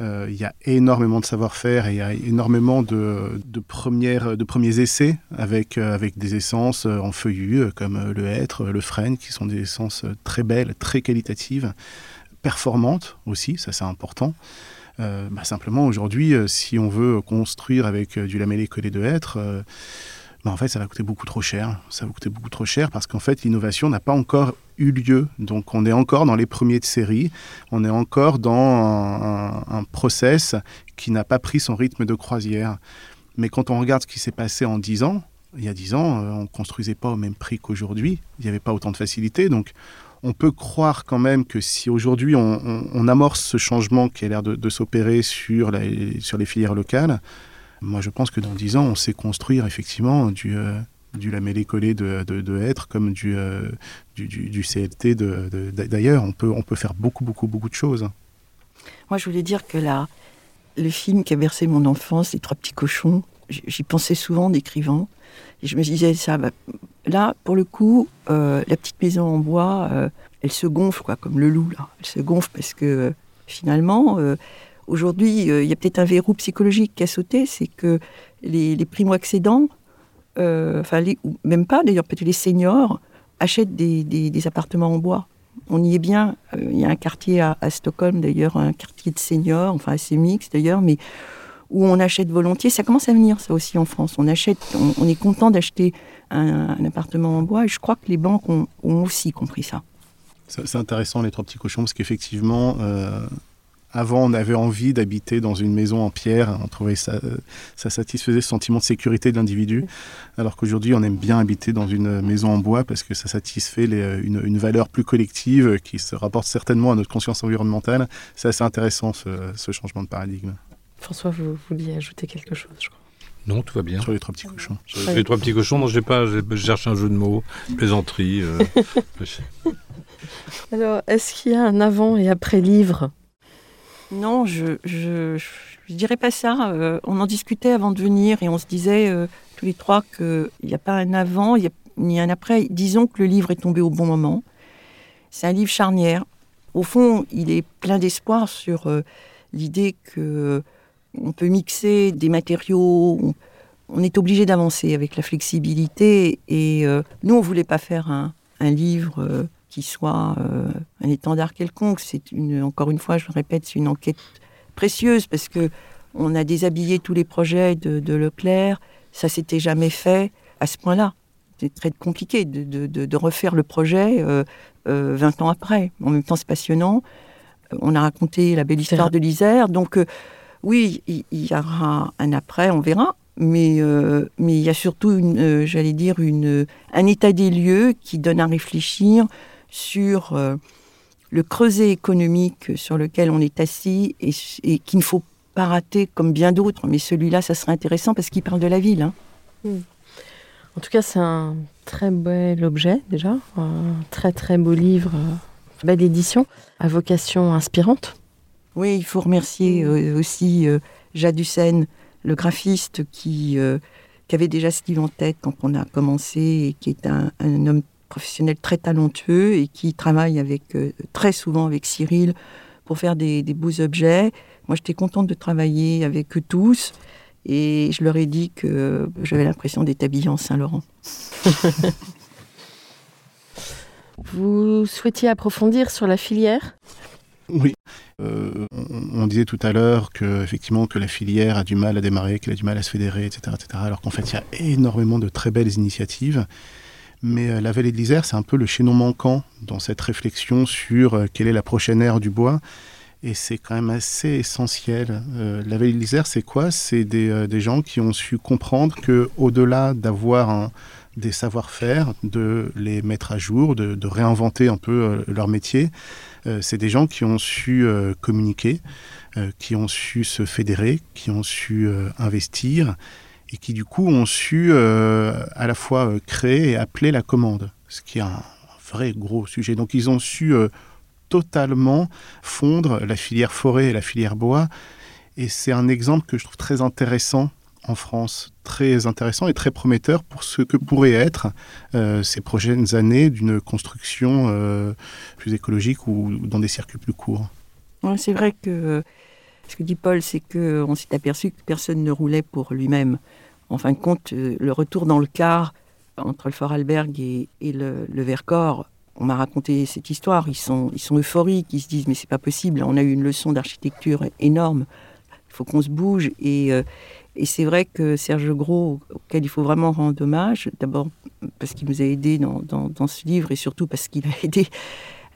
Euh, il y a énormément de savoir-faire et il y a énormément de, premières, de premiers essais avec, avec des essences en feuillus comme le hêtre, le frêne, qui sont des essences très belles, très qualitatives, performantes aussi, ça c'est important. Bah, simplement aujourd'hui, si on veut construire avec du lamellé collé de hêtre, bah, en fait, ça va coûter beaucoup trop cher. Ça va coûter beaucoup trop cher parce qu'en fait, l'innovation n'a pas encore eu lieu. Donc, on est encore dans les premiers de série. On est encore dans un, process qui n'a pas pris son rythme de croisière. Mais quand on regarde ce qui s'est passé en 10 ans, il y a 10 ans, euh, on ne construisait pas au même prix qu'aujourd'hui. Il n'y avait pas autant de facilité. Donc, on peut croire quand même que si aujourd'hui on, amorce ce changement qui a l'air de, s'opérer sur, sur les filières locales, moi, je pense que dans 10 ans, on sait construire effectivement du, euh, du lamellé collé de, de, hêtre comme du, euh, du, du, CLT d'ailleurs. On peut, on peut faire beaucoup, beaucoup, beaucoup de choses. Moi, je voulais dire que là, le film qui a bercé mon enfance, Les Trois Petits Cochons, j'y pensais souvent en écrivant. Et je me disais, ça, bah, là, pour le coup, euh, la petite maison en bois, elle se gonfle, quoi, comme le loup, là. Elle se gonfle parce que finalement, Aujourd'hui, euh, il y a peut-être un verrou psychologique qui a sauté, c'est que les, primo-accédants, euh, enfin, même pas d'ailleurs, peut-être les seniors, achètent des, appartements en bois. On y est bien. Euh, il y a un quartier à, Stockholm, d'ailleurs, un quartier de seniors, enfin assez mixte d'ailleurs, mais où on achète volontiers. Ça commence à venir, ça aussi, en France. On achète, on, est content d'acheter un, appartement en bois, je crois que les banques ont, aussi compris ça. C'est intéressant, les trois petits cochons, parce qu'effectivement, avant, on avait envie d'habiter dans une maison en pierre. On trouvait ça, ça satisfaisait ce sentiment de sécurité de l'individu. Alors qu'aujourd'hui, on aime bien habiter dans une maison en bois parce que ça satisfait une, valeur plus collective qui se rapporte certainement à notre conscience environnementale. C'est assez intéressant ce, changement de paradigme. François, vous vouliez ajouter quelque chose, je crois. Non, tout va bien. Sur les trois petits cochons. Sur les trois petits cochons, non, j'ai pas, je cherche un jeu de mots, plaisanterie. Euh, [LAUGHS] [LAUGHS] Alors, est-ce qu'il y a un avant et après livre non, je, je, dirais pas ça. Euh, on en discutait avant de venir et on se disait euh, tous les trois qu'il n'y a pas un avant, il ni un après. Disons que le livre est tombé au bon moment. C'est un livre charnière. Au fond, il est plein d'espoir sur euh, l'idée que on peut mixer des matériaux. On, est obligé d'avancer avec la flexibilité. Et nous, on voulait pas faire un, un livre qui soit euh, un étendard quelconque. C'est une, encore une fois, je le répète, c'est une enquête précieuse parce que on a déshabillé tous les projets de, Leclerc. Ça s'était jamais fait à ce point-là. C'est très compliqué de, de, refaire le projet euh, 20 euh, ans après. En même temps, c'est passionnant. On a raconté la belle histoire de l'Isère. Donc, euh, oui, il y, aura un après, on verra. Mais, mais il y a surtout, j'allais dire, une, un état des lieux qui donne à réfléchir sur euh, le creuset économique sur lequel on est assis et, qu'il ne faut pas rater comme bien d'autres. Mais celui-là, ça serait intéressant parce qu'il parle de la ville. Hein. Hmm. En tout cas, c'est un très bel objet déjà, un très très beau livre, euh, belle édition, à vocation inspirante. Oui, il faut remercier euh, aussi Jade Hussein, le graphiste qui, qui, avait déjà ce livre en tête quand on a commencé et qui est un, un homme professionnel très talentueux et qui travaille avec, euh, très souvent avec Cyril pour faire des, beaux objets. Moi, j'étais contente de travailler avec eux tous et je leur ai dit que j'avais l'impression d'être habillée en Saint-Laurent. [LAUGHS] Vous souhaitiez approfondir sur la filière? Oui. Euh, on, disait tout à l'heure que effectivement que la filière a du mal à démarrer, qu'elle a du mal à se fédérer, etc., etc. Alors qu'en fait, il y a énormément de très belles initiatives. Mais euh, la vallée de l'Isère, c'est un peu le chaînon manquant dans cette réflexion sur euh, quelle est la prochaine ère du bois. Et c'est quand même assez essentiel. Euh, la vallée de l'Isère, c'est quoi? C'est des, gens qui ont su comprendre que, au-delà d'avoir des savoir-faire, de les mettre à jour, de réinventer un peu leur métier, c'est des gens qui ont su communiquer, qui ont su se fédérer, qui ont su investir et qui du coup ont su euh, à la fois euh, créer et appeler la commande, ce qui est un vrai gros sujet. Donc ils ont su euh, totalement fondre la filière forêt et la filière bois, et c'est un exemple que je trouve très intéressant en France très intéressant et très prometteur pour ce que pourraient être ces prochaines années d'une construction plus écologique ou dans des circuits plus courts. c'est vrai que ce que dit Paul, c'est qu'on s'est aperçu que personne ne roulait pour lui-même. En fin de compte, euh, le retour dans le car entre le Fort Alberg et, le, Vercors, on m'a raconté cette histoire. Ils sont, ils sont euphoriques, ils se disent mais c'est pas possible. On a eu une leçon d'architecture énorme. Il faut qu'on se bouge et et c'est vrai que Serge Gros, auquel il faut vraiment rendre hommage, d'abord parce qu'il nous a aidés dans, ce livre et surtout parce qu'il a [LAUGHS] aidé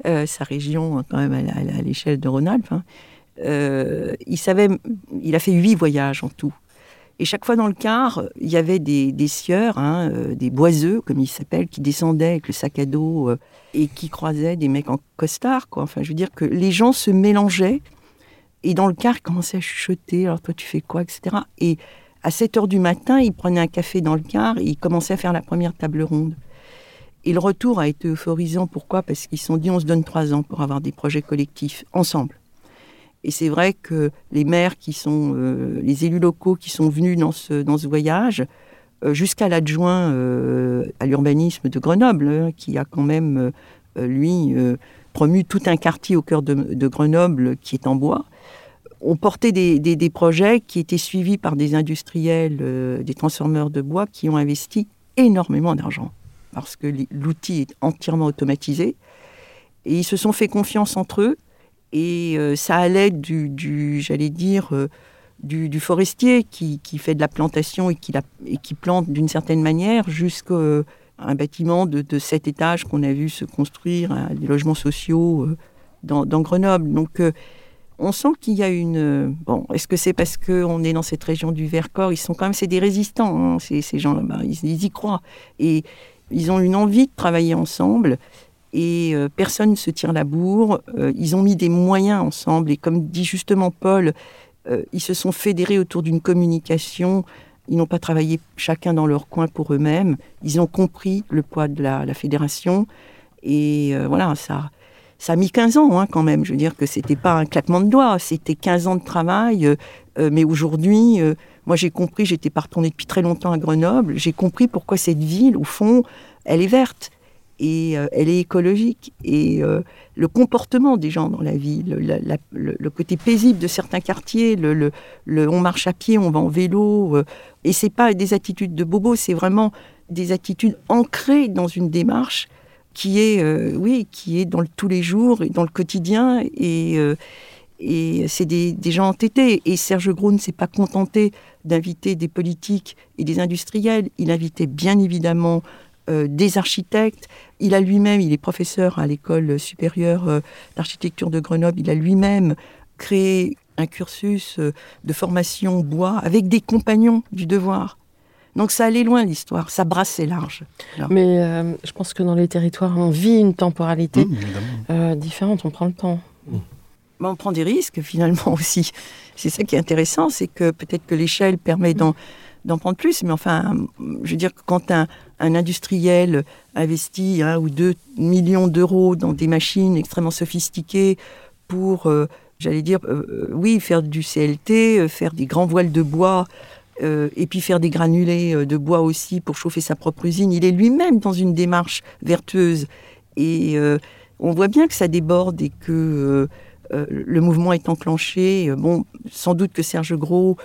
euh, sa région hein, quand même à, l'échelle de Rhône-Alpes. Hein. Euh, il savait, il a fait huit voyages en tout. Et chaque fois dans le car, il y avait des, des sieurs, hein, euh, des boiseux, comme ils s'appellent, qui descendaient avec le sac à dos et qui croisaient des mecs en costard. Enfin, je veux dire que les gens se mélangeaient et dans le car, il commençait à chuchoter, alors toi tu fais quoi, etc. Et à 7 heures du matin, il prenait un café dans le car et il commençait à faire la première table ronde. Et le retour a été euphorisant. Pourquoi? Parce qu'ils se sont dit, on se donne trois ans pour avoir des projets collectifs ensemble. Et c'est vrai que les maires qui sont, euh, les élus locaux qui sont venus dans ce, dans ce voyage, euh, jusqu'à l'adjoint euh, à l'urbanisme de Grenoble, hein, qui a quand même, lui, promu tout un quartier au cœur de Grenoble qui est en bois, on portait des, projets qui étaient suivis par des industriels, des transformeurs de bois qui ont investi énormément d'argent parce que l'outil est entièrement automatisé. Et ils se sont fait confiance entre eux et euh, ça allait du, j'allais dire, euh, du, forestier qui, fait de la plantation et qui, plante d'une certaine manière jusqu'à un bâtiment de, de 7 étages qu'on a vu se construire, des logements sociaux dans, Grenoble. Donc on sent qu'il y a une. Bon, est-ce que c'est parce qu'on est dans cette région du Vercors? Ils sont quand même, c'est des résistants, hein, ces, gens-là. Ils, y croient. Et ils ont une envie de travailler ensemble. Et euh, personne ne se tire la bourre. Euh, ils ont mis des moyens ensemble. Et comme dit justement Paul, euh, ils se sont fédérés autour d'une communication. Ils n'ont pas travaillé chacun dans leur coin pour eux-mêmes. Ils ont compris le poids de la, fédération. Et voilà, ça, a mis 15 ans hein, quand même. Je veux dire que c'était pas un claquement de doigts, c'était 15 ans de travail. Mais aujourd'hui, moi j'ai compris, j'étais pas depuis très longtemps à Grenoble, j'ai compris pourquoi cette ville, au fond, elle est verte et elle est écologique. Et le comportement des gens dans la ville, le, côté paisible de certains quartiers, on marche à pied, on va en vélo, et c'est pas des attitudes de bobo, c'est vraiment des attitudes ancrées dans une démarche qui est, euh, oui, qui est dans le, tous les jours et dans le quotidien. Et, euh, et c'est des, des, gens entêtés. Et Serge Gros ne s'est pas contenté d'inviter des politiques et des industriels. Il invitait bien évidemment euh, des architectes. Il a lui-même, il est professeur à l'école supérieure d'architecture de Grenoble. Il a lui-même créé un cursus de formation bois avec des compagnons du devoir. Donc ça allait loin l'histoire, ça brassait large. Mais euh, je pense que dans les territoires, on vit une temporalité mmh, euh, différente, on prend le temps. Mmh. on prend des risques finalement [LAUGHS] aussi. C'est ça qui est intéressant, c'est que peut-être que l'échelle permet d'en, prendre plus, mais enfin, je veux dire que quand un, industriel investit un ou deux millions d'euros dans des machines extrêmement sophistiquées pour, euh, j'allais dire, oui, faire du CLT, faire des grands voiles de bois, euh, et puis faire des granulés euh, de bois aussi pour chauffer sa propre usine. Il est lui-même dans une démarche vertueuse. Et euh, on voit bien que ça déborde et que le mouvement est enclenché. Bon, sans doute que Serge Gros,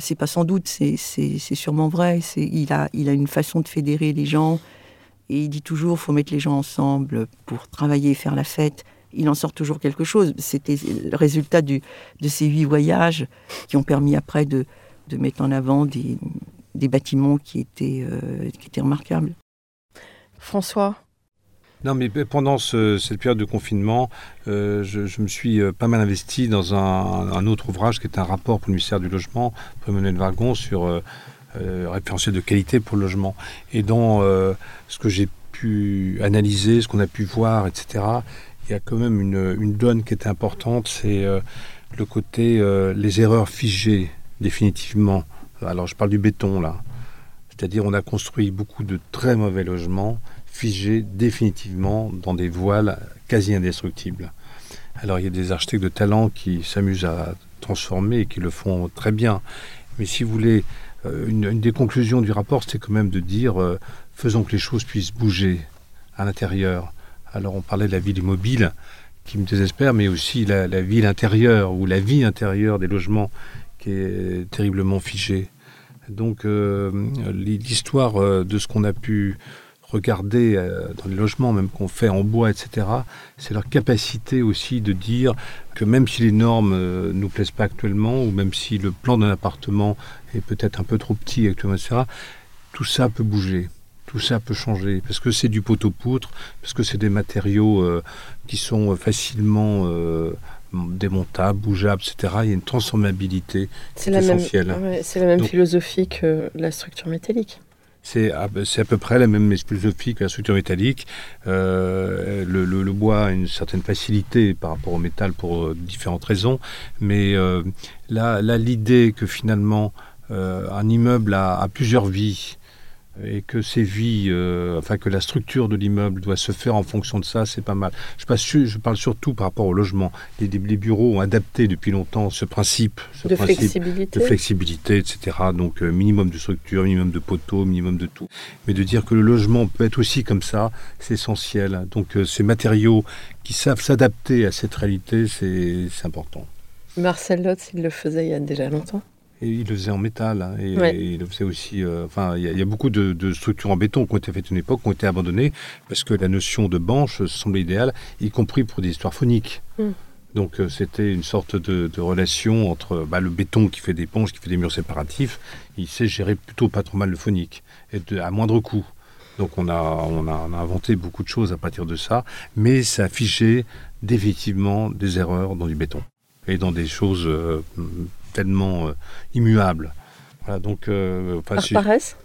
c'est pas sans doute, c'est sûrement vrai. Il a, il a une façon de fédérer les gens. Et il dit toujours, faut mettre les gens ensemble pour travailler et faire la fête il en sort toujours quelque chose. C'était le résultat du, de ces huit voyages qui ont permis après de, de mettre en avant des, bâtiments qui étaient, euh, qui étaient remarquables. François non, mais pendant cette période de confinement, euh, je, me suis euh, pas mal investi dans un, autre ouvrage qui est un rapport pour le ministère du Logement, pour Emmanuel Vargon, sur euh, référentiel de qualité pour le logement. Et dans ce que j'ai pu analyser, ce qu'on a pu voir, etc., il y a quand même une, une donne qui est importante, c'est le côté les erreurs figées définitivement. Alors je parle du béton là. C'est-à-dire on a construit beaucoup de très mauvais logements figés définitivement dans des voiles quasi indestructibles. Alors il y a des architectes de talent qui s'amusent à transformer et qui le font très bien. Mais si vous voulez euh, une, des conclusions du rapport, c'était quand même de dire euh, faisons que les choses puissent bouger à l'intérieur. Alors on parlait de la ville immobile qui me désespère, mais aussi la, ville intérieure ou la vie intérieure des logements qui est terriblement figée. Donc euh, l'histoire de ce qu'on a pu regarder euh, dans les logements, même qu'on fait en bois, etc., c'est leur capacité aussi de dire que même si les normes ne nous plaisent pas actuellement, ou même si le plan d'un appartement est peut-être un peu trop petit actuellement, etc., tout ça peut bouger. Tout ça peut changer parce que c'est du poteau-poutre, parce que c'est des matériaux euh, qui sont facilement euh, démontables, bougeables, etc. Il y a une transformabilité C'est la, même, essentielle. ouais, c'est la même Donc- philosophie que la structure métallique. C'est à, peu près la même philosophie que la structure métallique. Euh, le, bois a une certaine facilité par rapport au métal pour euh, différentes raisons, mais euh, là, l'idée que finalement un immeuble a plusieurs vies et que ces vies, euh, enfin que la structure de l'immeuble doit se faire en fonction de ça, c'est pas mal. Je, passe su- je parle surtout par rapport au logement. Les, les bureaux ont adapté depuis longtemps ce principe, ce De principe flexibilité. de flexibilité, etc. Donc euh, minimum de structure, minimum de poteaux, minimum de tout. Mais de dire que le logement peut être aussi comme ça, c'est essentiel. Donc euh, ces matériaux qui savent s'adapter à cette réalité, c'est c'est important. Marcel Lotz, il le faisait il y a déjà longtemps. Et il le faisait en métal, hein, et, Ouais. et il le faisait aussi. euh, Enfin, il y, a- il y a beaucoup de, de structures en béton qui ont été faites à une époque, qui ont été abandonnées parce que la notion de banche semblait idéale, y compris pour des histoires phoniques. Mm. Donc euh, c'était une sorte de, de relation entre bah, le béton qui fait des ponches, qui fait des murs séparatifs. Il sait gérer plutôt pas trop mal le phonique et de- à moindre coût. Donc on a, on, a, on a inventé beaucoup de choses à partir de ça, mais ça a figé définitivement des erreurs dans du béton et dans des choses euh, tellement euh. Voilà, donc, euh, enfin, Par c'est- paresse?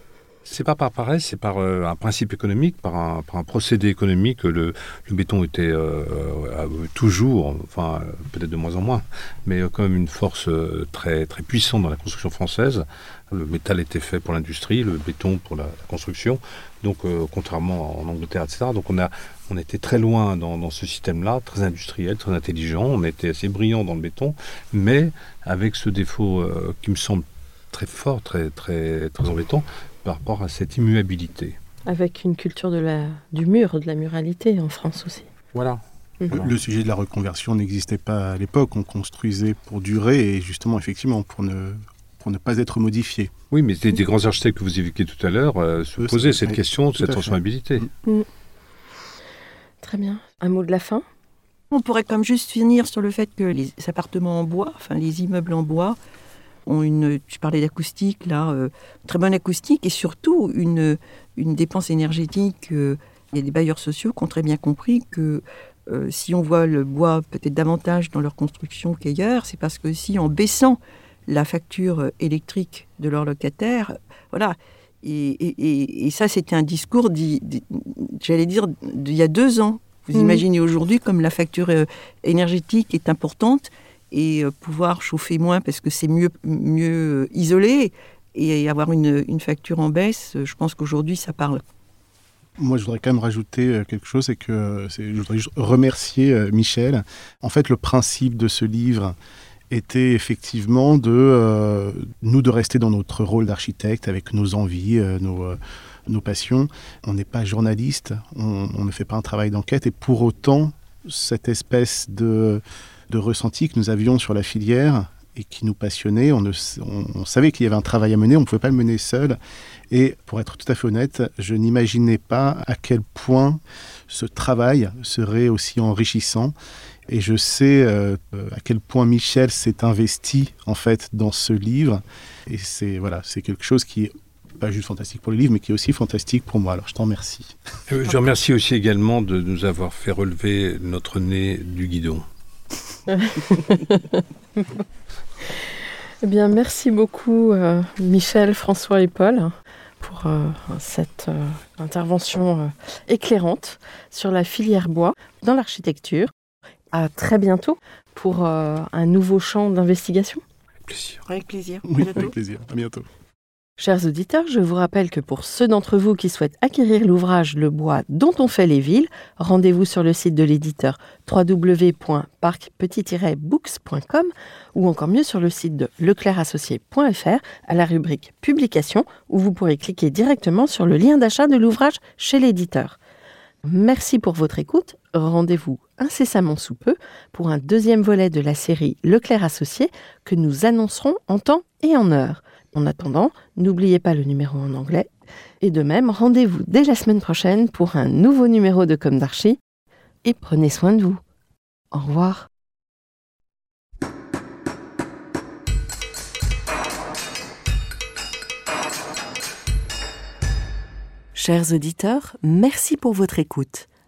C'est pas par paresse, c'est par euh, un principe économique, par un, par un procédé économique. Le, le béton était euh, euh, toujours, enfin peut-être de moins en moins, mais quand même une force très très puissante dans la construction française. Le métal était fait pour l'industrie, le béton pour la, la construction. Donc euh, contrairement en Angleterre, etc. Donc on a on était très loin dans, dans ce système-là, très industriel, très intelligent. On était assez brillant dans le béton, mais avec ce défaut euh, qui me semble très fort, très très très embêtant par rapport à cette immuabilité. Avec une culture de la, du mur, de la muralité en France aussi. Voilà. Mhm. Voilà. Le sujet de la reconversion n'existait pas à l'époque. On construisait pour durer et justement, effectivement, pour ne, pour ne pas être modifié. Oui, mais des, des grands architectes que vous évoquiez tout à l'heure euh, se Eux, posaient cette oui, question de cette transformabilité. Mm. Très bien. Un mot de la fin? On pourrait comme juste finir sur le fait que les appartements en bois, enfin les immeubles en bois, ont une, tu parlais d'acoustique là, euh, très bonne acoustique et surtout une, une dépense énergétique. euh, il y a des bailleurs sociaux qui ont très bien compris que euh, si on voit le bois peut-être davantage dans leur construction qu'ailleurs, c'est parce que si en baissant la facture euh, électrique de leurs locataires, voilà. Et, et- et- et ça, c'était un discours, j'allais dire, d'il y a deux ans. Vous Mhm. imaginez aujourd'hui comme la facture euh, énergétique est importante et euh, pouvoir chauffer moins parce que c'est mieux, mieux isolé et avoir une, une facture en baisse, je pense qu'aujourd'hui ça parle. Moi, je voudrais quand même rajouter quelque chose, c'est que c'est- je voudrais juste remercier Michel. En fait, le principe de ce livre était effectivement de euh, nous de rester dans notre rôle d'architecte avec nos envies, euh, nos, euh, nos passions. On n'est pas journaliste, on, ne fait pas un travail d'enquête et pour autant, cette espèce de, de ressenti que nous avions sur la filière et qui nous passionnait, on, ne on savait qu'il y avait un travail à mener, on ne pouvait pas le mener seul. Et pour être tout à fait honnête, je n'imaginais pas à quel point ce travail serait aussi enrichissant. Et je sais euh, euh, à quel point Michel s'est investi en fait dans ce livre. Et c'est voilà, c'est quelque chose qui est pas juste fantastique pour le livre, mais qui est aussi fantastique pour moi. Alors je t'en remercie. [LAUGHS] Euh, Je remercie aussi également de nous avoir fait relever notre nez du guidon. [LAUGHS] Eh bien, merci beaucoup, euh, Michel, François et Paul, pour euh, cette euh, intervention euh, éclairante sur la filière bois dans l'architecture. À très bientôt pour euh, un nouveau champ d'investigation. Plaisir. Avec plaisir. Oui, bientôt. avec plaisir. À bientôt. Chers auditeurs, je vous rappelle que pour ceux d'entre vous qui souhaitent acquérir l'ouvrage Le bois dont on fait les villes, rendez-vous sur le site de l'éditeur www.parc-books.com ou encore mieux sur le site de leclercassocié.fr à la rubrique Publication où vous pourrez cliquer directement sur le lien d'achat de l'ouvrage chez l'éditeur. Merci pour votre écoute. Rendez-vous incessamment sous peu pour un deuxième volet de la série Leclerc Associé que nous annoncerons en temps et en heure. En attendant, n'oubliez pas le numéro en anglais. Et de même, rendez-vous dès la semaine prochaine pour un nouveau numéro de Comme d'Archie. Et prenez soin de vous. Au revoir. Chers auditeurs, merci pour votre écoute.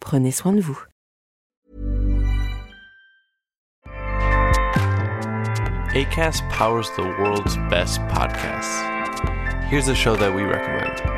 prenez soin de vous. ACAST powers the world's best podcasts. Here's a show that we recommend.